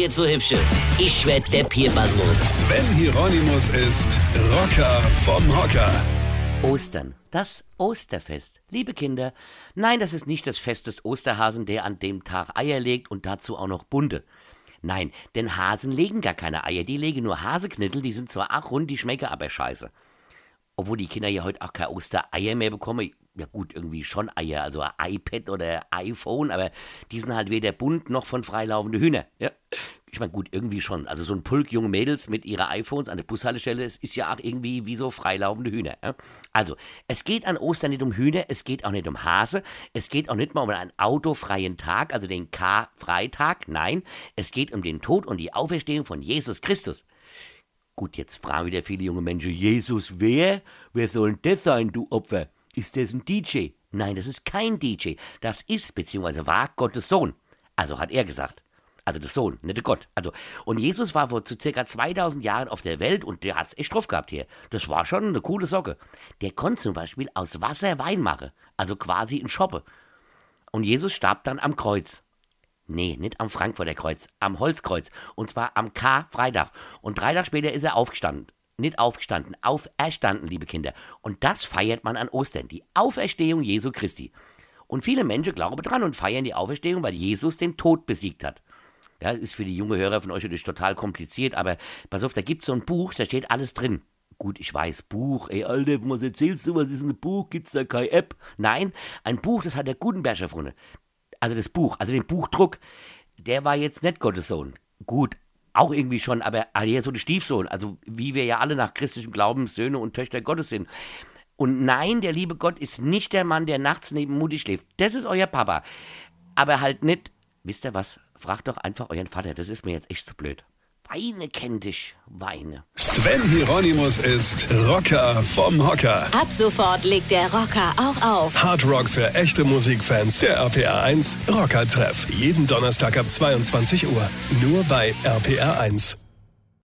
jetzt so hübsche. Ich werd der Pierpasmus. Sven Hieronymus ist Rocker vom Hocker. Ostern, das Osterfest. Liebe Kinder, nein, das ist nicht das Fest des Osterhasen, der an dem Tag Eier legt und dazu auch noch bunte. Nein, denn Hasen legen gar keine Eier, die legen nur Haseknittel, die sind zwar auch rund, die schmecken aber scheiße. Obwohl die Kinder ja heute auch kein Ostereier mehr bekommen. Ja gut, irgendwie schon Eier, also iPad oder iPhone, aber die sind halt weder bunt noch von freilaufende Hühner. Ja? Ich meine, gut, irgendwie schon. Also so ein Pulk junge Mädels mit ihren iPhones an der Bushaltestelle, es ist ja auch irgendwie wie so freilaufende Hühner. Ja? Also, es geht an Ostern nicht um Hühner, es geht auch nicht um Hase, es geht auch nicht mal um einen autofreien Tag, also den K-Freitag, nein, es geht um den Tod und die Auferstehung von Jesus Christus. Gut, jetzt fragen wieder viele junge Menschen, Jesus wer? Wer soll denn das sein, du Opfer? Ist das ein DJ? Nein, das ist kein DJ. Das ist bzw. war Gottes Sohn. Also hat er gesagt. Also der Sohn, nicht der Gott. Also, und Jesus war vor zu circa 2000 Jahren auf der Welt und der hat's echt drauf gehabt hier. Das war schon eine coole Socke. Der konnte zum Beispiel aus Wasser Wein machen. Also quasi in Schoppe. Und Jesus starb dann am Kreuz. Nee, nicht am Frankfurter Kreuz, am Holzkreuz. Und zwar am K-Freitag. Und drei Tage später ist er aufgestanden. Nicht aufgestanden, auferstanden, liebe Kinder. Und das feiert man an Ostern, die Auferstehung Jesu Christi. Und viele Menschen glauben dran und feiern die Auferstehung, weil Jesus den Tod besiegt hat. Ja, ist für die junge Hörer von euch natürlich total kompliziert, aber pass auf, da gibt's so ein Buch, da steht alles drin. Gut, ich weiß, Buch, ey, Alter, was erzählst du, was ist ein Buch? Gibt's da keine App? Nein, ein Buch, das hat der Gutenberg erfunden. Also das Buch, also den Buchdruck, der war jetzt nicht Gottes Sohn. Gut, auch irgendwie schon, aber eher so der Stiefsohn. Also wie wir ja alle nach christlichem Glauben Söhne und Töchter Gottes sind. Und nein, der liebe Gott ist nicht der Mann, der nachts neben Mutti schläft. Das ist euer Papa. Aber halt nicht, wisst ihr was? Fragt doch einfach euren Vater, das ist mir jetzt echt zu blöd. Weine kennt dich, Weine. Sven Hieronymus ist Rocker vom Hocker. Ab sofort legt der Rocker auch auf. Hard Rock für echte Musikfans. Der RPR 1 Rocker Treff. Jeden Donnerstag ab 22 Uhr. Nur bei RPR 1.